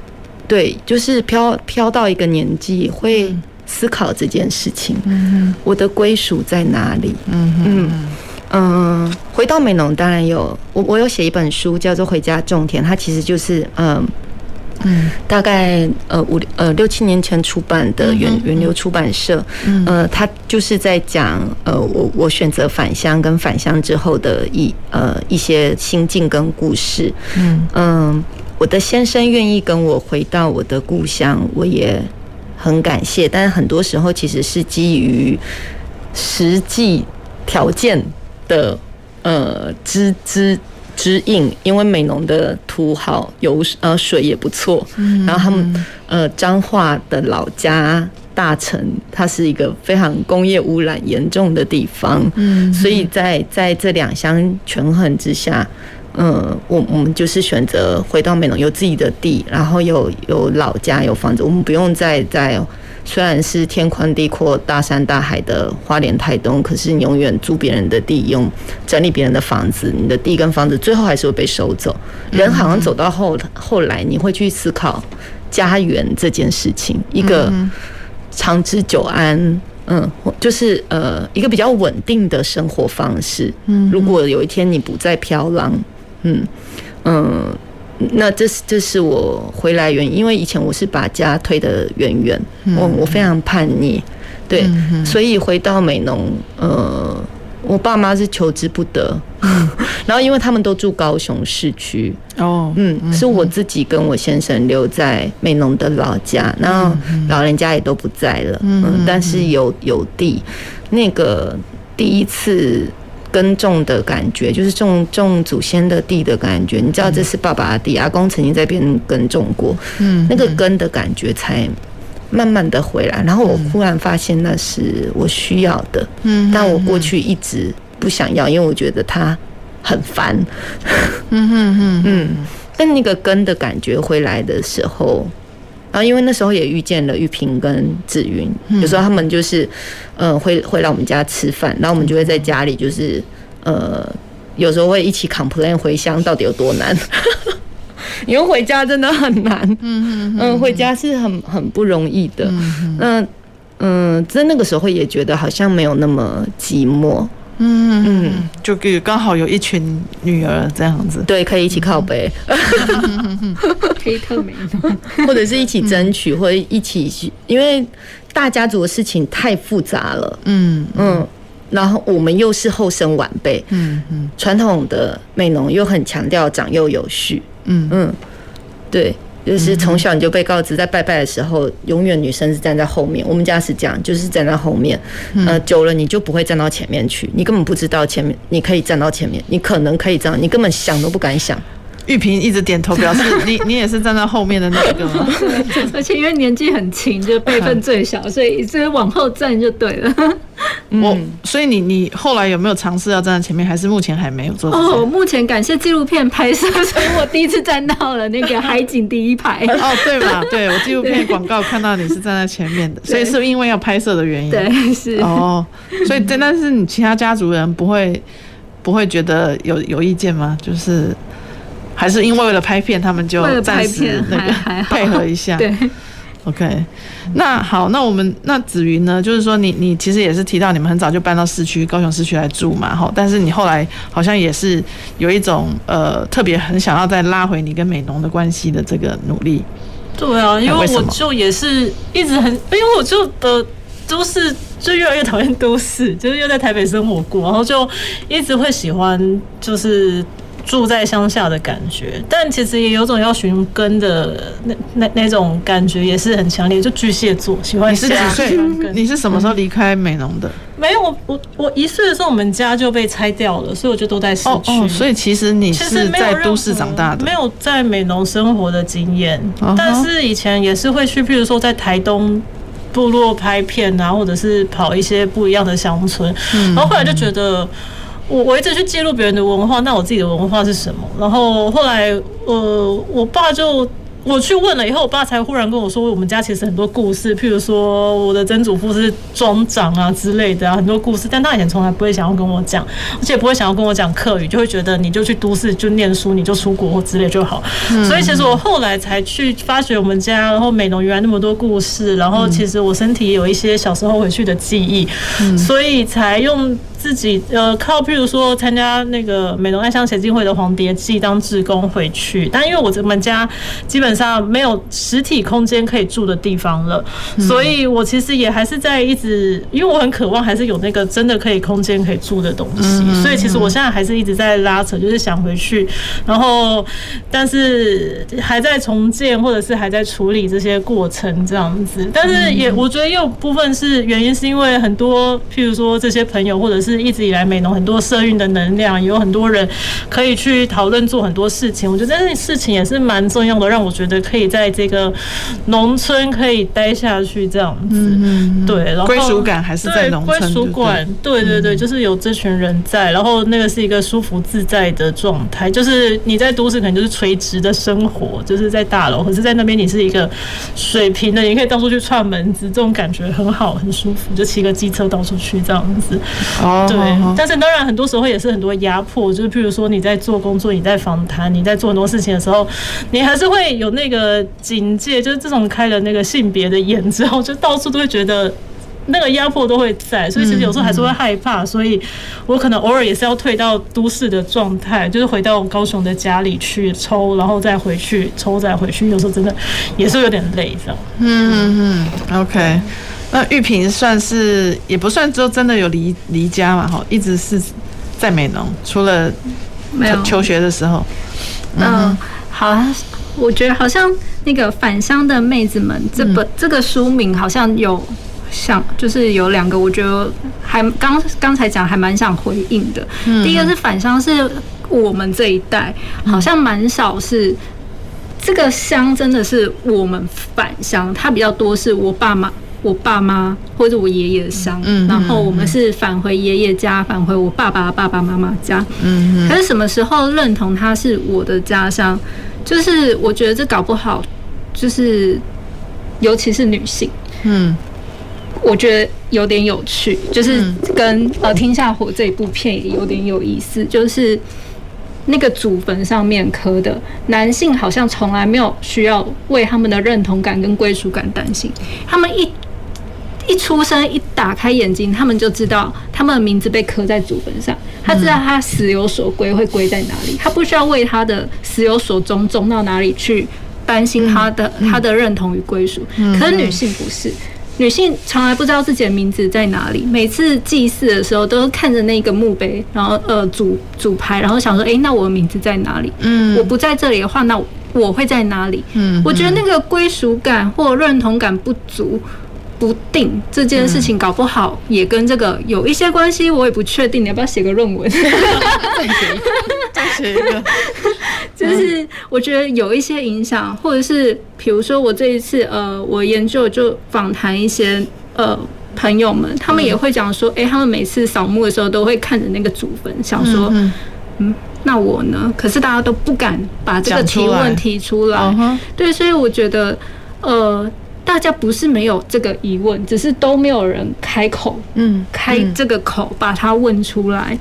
对，就是飘飘到一个年纪会思考这件事情。嗯，我的归属在哪里？嗯嗯嗯，回到美农当然有，我我有写一本书叫做《回家种田》，它其实就是嗯。嗯，大概呃五呃六七年前出版的源源流出版社，呃，他就是在讲呃我我选择返乡跟返乡之后的一呃一些心境跟故事。嗯嗯，我的先生愿意跟我回到我的故乡，我也很感谢。但是很多时候其实是基于实际条件的呃资资。指引，因为美浓的土好，有呃水也不错，然后他们呃彰化的老家大城，它是一个非常工业污染严重的地方，嗯，所以在在这两相权衡之下，嗯，我我们就是选择回到美浓，有自己的地，然后有有老家有房子，我们不用再在虽然是天宽地阔、大山大海的花莲台东，可是你永远租别人的地，用整理别人的房子，你的地跟房子最后还是会被收走。人好像走到后后来，你会去思考家园这件事情，一个长治久安，嗯，就是呃一个比较稳定的生活方式。嗯，如果有一天你不再飘浪，嗯嗯。那这是这是我回来原因，因为以前我是把家推得远远，我我非常叛逆，对，所以回到美浓，呃，我爸妈是求之不得，然后因为他们都住高雄市区，哦，嗯，是我自己跟我先生留在美浓的老家，然后老人家也都不在了，嗯，但是有有地，那个第一次。耕种的感觉，就是种种祖先的地的感觉。你知道这是爸爸的地，阿公曾经在边耕种过，嗯，那个根的感觉才慢慢的回来。然后我忽然发现那是我需要的，嗯，但我过去一直不想要，因为我觉得它很烦，嗯嗯嗯嗯。但那个根的感觉回来的时候。然后，因为那时候也遇见了玉萍跟紫云，有时候他们就是，呃，会会来我们家吃饭，然后我们就会在家里，就是，呃，有时候会一起 complain 回乡到底有多难，因为回家真的很难，嗯嗯，回家是很很不容易的，那嗯，在那个时候也觉得好像没有那么寂寞。嗯嗯，就给刚好有一群女儿这样子，对，可以一起靠背，可以靠美，或者是一起争取，或者一起，因为大家族的事情太复杂了，嗯嗯，然后我们又是后生晚辈，嗯嗯，传统的美农又很强调长幼有序，嗯。嗯，对。就是从小你就被告知，在拜拜的时候，永远女生是站在后面。我们家是这样，就是站在后面。呃，久了你就不会站到前面去，你根本不知道前面你可以站到前面，你可能可以这样，你根本想都不敢想。玉萍一直点头表示 你你也是站在后面的那个吗？而且因为年纪很轻，就辈分最小，所以所以往后站就对了。我所以你你后来有没有尝试要站在前面，还是目前还没有做？哦，目前感谢纪录片拍摄，所以我第一次站到了那个海景第一排。哦，对吧？对我纪录片广告看到你是站在前面的，所以是因为要拍摄的原因。对，是哦。所以真但是你其他家族人不会不会觉得有有意见吗？就是。还是因为为了拍片，他们就暂时那个 配合一下。对，OK，那好，那我们那子云呢？就是说你，你你其实也是提到你们很早就搬到市区，高雄市区来住嘛，哈。但是你后来好像也是有一种呃特别很想要再拉回你跟美农的关系的这个努力。对啊，因为我就也是一直很，因为我就的都市就越来越讨厌都市，就是又在台北生活过，然后就一直会喜欢就是。住在乡下的感觉，但其实也有种要寻根的那那那种感觉，也是很强烈。就巨蟹座喜欢。你是几岁？你是什么时候离开美浓的？嗯、没有，我我我一岁的时候，我们家就被拆掉了，所以我就都在市区。哦，哦，所以其实你是在都市长大的，没有在美浓生活的经验。但是以前也是会去，譬如说在台东部落拍片啊，或者是跑一些不一样的乡村。然后后来就觉得。我我我一直去记录别人的文化，那我自己的文化是什么？然后后来，呃，我爸就。我去问了以后，我爸才忽然跟我说，我们家其实很多故事，譬如说我的曾祖父是庄长啊之类的啊，很多故事。但他以前从来不会想要跟我讲，而且不会想要跟我讲客语，就会觉得你就去都市就念书，你就出国或之类就好。所以其实我后来才去发掘我们家，然后美浓原来那么多故事，然后其实我身体也有一些小时候回去的记忆，所以才用自己呃靠譬如说参加那个美容爱乡协进会的黄蝶季当志工回去。但因为我们家基本上。上没有实体空间可以住的地方了，所以我其实也还是在一直，因为我很渴望还是有那个真的可以空间可以住的东西，所以其实我现在还是一直在拉扯，就是想回去，然后但是还在重建或者是还在处理这些过程这样子，但是也我觉得也有部分是原因是因为很多，譬如说这些朋友或者是是一直以来美农很多社运的能量，有很多人可以去讨论做很多事情。我觉得这件事情也是蛮重要的，让我觉得可以在这个农村可以待下去这样子。嗯，对，然后归属感还是在农村。归属感，对对对，就是有这群人在，然后那个是一个舒服自在的状态。就是你在都市可能就是垂直的生活，就是在大楼，可是在那边你是一个水平的，你可以到处去串门子，这种感觉很好，很舒服，就骑个机车到处去这样子。哦，对。但是当然很多时候也是很多压迫，就是譬如说你在做工作，你在访谈，你在做很多事情的时候，你还是会有那个警戒，就是这种开了那个性别的眼之后，就到处都会觉得。那个压迫都会在，所以其实有时候还是会害怕，所以我可能偶尔也是要退到都市的状态，就是回到高雄的家里去抽，然后再回去抽，再回去。有时候真的也是有点累，这样。嗯嗯嗯，OK。那玉萍算是也不算就真的有离离家嘛？哈，一直是在美浓，除了没有求学的时候。嗯，好，我觉得好像那个返乡的妹子们这本、嗯、这个书名好像有。想就是有两个，我觉得还刚刚才讲还蛮想回应的。第一个是返乡，是我们这一代好像蛮少是这个乡，真的是我们返乡，它比较多是我爸妈、我爸妈或者我爷爷的乡，然后我们是返回爷爷家，返回我爸爸爸爸妈妈家。可是什么时候认同他是我的家乡？就是我觉得这搞不好，就是尤其是女性，嗯。我觉得有点有趣，就是跟呃《天下火》这一部片也有点有意思，就是那个祖坟上面刻的男性好像从来没有需要为他们的认同感跟归属感担心，他们一一出生一打开眼睛，他们就知道他们的名字被刻在祖坟上，他知道他死有所归会归在哪里，他不需要为他的死有所终终到哪里去担心他的他的认同与归属，可是女性不是。女性从来不知道自己的名字在哪里，每次祭祀的时候都看着那个墓碑，然后呃祖祖牌，然后想说，哎、欸，那我的名字在哪里？嗯，我不在这里的话，那我会在哪里？嗯，我觉得那个归属感或认同感不足。不定这件事情搞不好也跟这个有一些关系，我也不确定。你要不要写个论文？再写一个，再写一个。就是我觉得有一些影响，或者是比如说我这一次呃，我研究就访谈一些呃朋友们，他们也会讲说，哎，他们每次扫墓的时候都会看着那个祖坟，想说，嗯，那我呢？可是大家都不敢把这个提问提出来。对，所以我觉得呃。大家不是没有这个疑问，只是都没有人开口，嗯，开这个口把它问出来。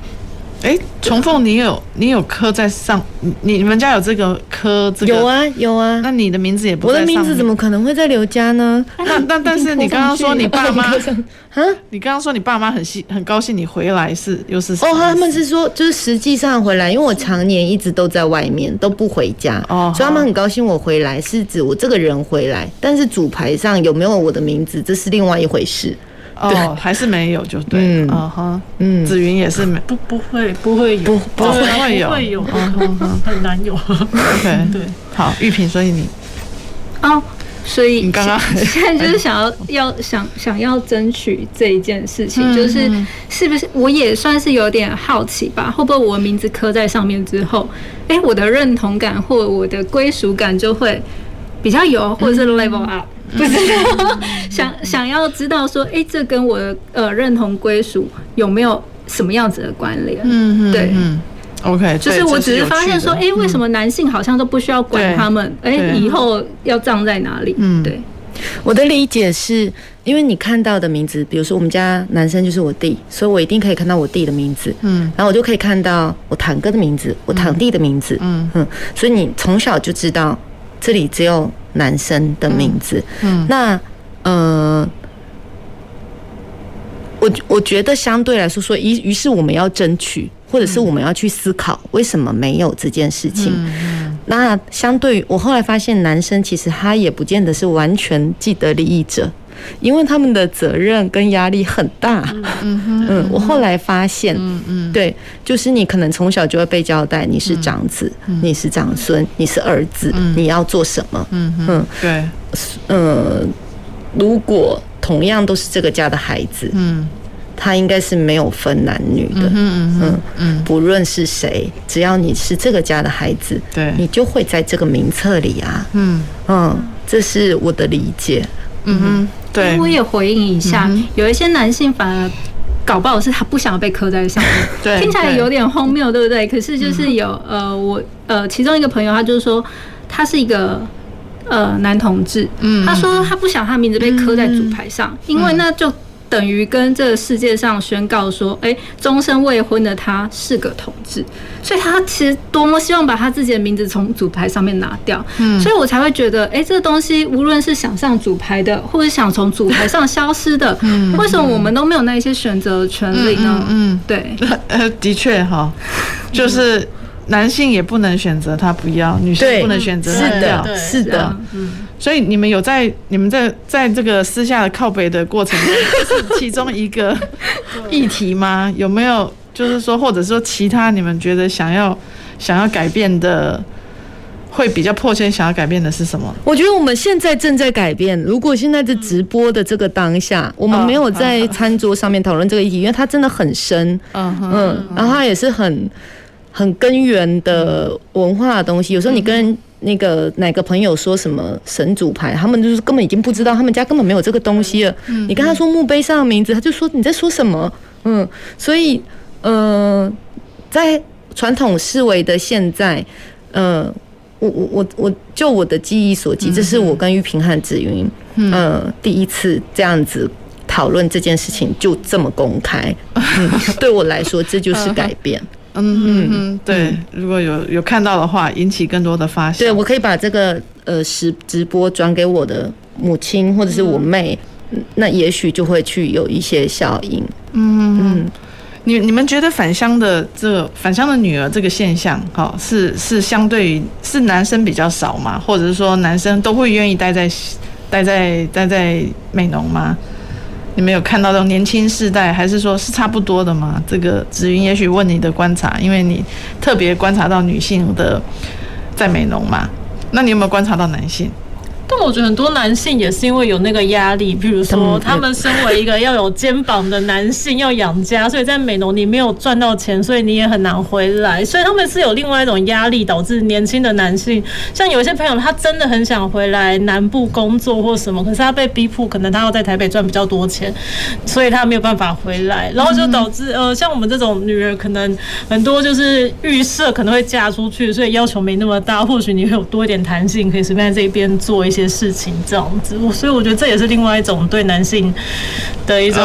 哎，虫凤，你有你有刻在上，你你们家有这个刻这个？有啊有啊。那你的名字也不。我的名字怎么可能会在刘家呢？那那但是你刚刚说你 爸妈啊？你刚刚说你爸妈很喜很高兴你回来是又是？哦，他们是说就是实际上回来，因为我常年一直都在外面都不回家，哦，所以他们很高兴我回来，是指我这个人回来，但是主牌上有没有我的名字，这是另外一回事。哦，还是没有就对，嗯。哈，嗯，紫云也是没，不不会不会有，不不会。有，会有，很难有。OK，对，好，玉萍，所以你，哦，所以你刚刚现 在就是想要要想想要争取这一件事情，就是是不是我也算是有点好奇吧？会不会我名字刻在上面之后，哎，我的认同感或我的归属感就会比较有，或者是 level up。不是 想想要知道说，哎、欸，这跟我的呃认同归属有没有什么样子的关联？嗯嗯，对，OK，就是我只是发现说，哎、欸，为什么男性好像都不需要管他们？哎、欸，以后要葬在哪里？嗯，对。我的理解是因为你看到的名字，比如说我们家男生就是我弟，所以我一定可以看到我弟的名字。嗯，然后我就可以看到我堂哥的名字，我堂弟的名字。嗯嗯，所以你从小就知道这里只有。男生的名字，嗯，那呃，我我觉得相对来说，说于于是我们要争取，或者是我们要去思考，为什么没有这件事情？嗯，那相对于我后来发现，男生其实他也不见得是完全既得利益者。因为他们的责任跟压力很大，嗯嗯，我后来发现，嗯嗯，对，就是你可能从小就会被交代，你是长子，你是长孙，你是儿子，你要做什么，嗯嗯，对，呃，如果同样都是这个家的孩子，嗯，他应该是没有分男女的，嗯嗯嗯，不论是谁，只要你是这个家的孩子，对，你就会在这个名册里啊，嗯。嗯，这是我的理解，嗯哼，对，我也回应一下，有一些男性反而搞不好是他不想要被刻在上面，对，听起来有点荒谬，对不对？可是就是有呃，我呃，其中一个朋友，他就是说他是一个呃男同志，嗯，他说他不想他名字被刻在主牌上，因为那就。等于跟这个世界上宣告说，哎，终身未婚的他是个同志，所以他其实多么希望把他自己的名字从主牌上面拿掉，嗯，所以我才会觉得，哎，这个东西无论是想上主牌的，或者想从主牌上消失的，嗯，为什么我们都没有那些选择的权利呢？嗯，对，呃，的确哈，就是男性也不能选择他不要，女性不能选择他要，是的，嗯。所以你们有在你们在在这个私下的靠北的过程中，是其中一个议题吗？有没有就是说，或者说其他你们觉得想要想要改变的，会比较迫切想要改变的是什么？我觉得我们现在正在改变。如果现在的直播的这个当下，我们没有在餐桌上面讨论这个议题，因为它真的很深，嗯嗯，然后它也是很很根源的文化的东西。有时候你跟那个哪个朋友说什么神主牌，他们就是根本已经不知道，他们家根本没有这个东西了。你跟他说墓碑上的名字，他就说你在说什么？嗯，所以，呃，在传统思维的现在，呃，我我我我就我的记忆所及，这是我跟玉萍和子云，呃，第一次这样子讨论这件事情，就这么公开。嗯，对我来说，这就是改变。嗯嗯嗯，对，如果有有看到的话，引起更多的发现。对，我可以把这个呃实直播转给我的母亲或者是我妹，嗯、那也许就会去有一些效应。嗯嗯，你你们觉得返乡的这个返乡的女儿这个现象，哈，是是相对于是男生比较少吗？或者是说男生都会愿意待在待在待在美农吗？你没有看到这种年轻世代，还是说是差不多的吗？这个紫云也许问你的观察，因为你特别观察到女性的在美容嘛，那你有没有观察到男性？但我觉得很多男性也是因为有那个压力，比如说他们身为一个要有肩膀的男性要养家，所以在美农你没有赚到钱，所以你也很难回来，所以他们是有另外一种压力，导致年轻的男性，像有一些朋友他真的很想回来南部工作或什么，可是他被逼迫，可能他要在台北赚比较多钱，所以他没有办法回来，然后就导致呃像我们这种女人，可能很多就是预设可能会嫁出去，所以要求没那么大，或许你会有多一点弹性，可以随便在这边做一些。些事情这样子，我所以我觉得这也是另外一种对男性的一种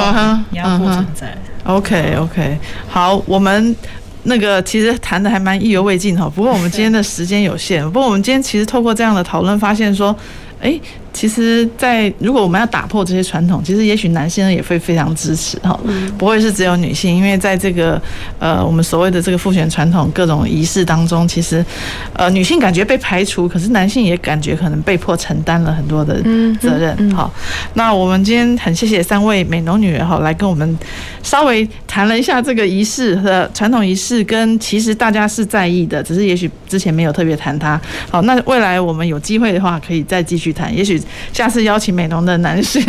压迫存在。OK OK，好，我们那个其实谈的还蛮意犹未尽哈，不过我们今天的时间有限，不过我们今天其实透过这样的讨论，发现说，哎。其实，在如果我们要打破这些传统，其实也许男性也会非常支持哈，不会是只有女性，因为在这个呃我们所谓的这个父权传统各种仪式当中，其实呃女性感觉被排除，可是男性也感觉可能被迫承担了很多的责任。好，那我们今天很谢谢三位美浓女人哈，来跟我们稍微谈了一下这个仪式和传统仪式，跟其实大家是在意的，只是也许之前没有特别谈它。好，那未来我们有机会的话，可以再继续谈，也许。下次邀请美浓的男性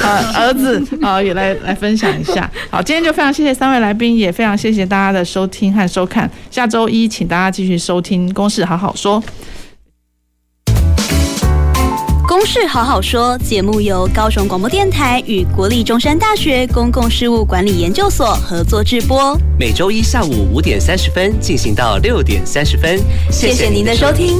呃儿子啊也来来分享一下。好，今天就非常谢谢三位来宾，也非常谢谢大家的收听和收看。下周一请大家继续收听《公事好好说》。《公事好好说》节目由高雄广播电台与国立中山大学公共事务管理研究所合作制播，每周一下午五点三十分进行到六点三十分。谢谢您的收听。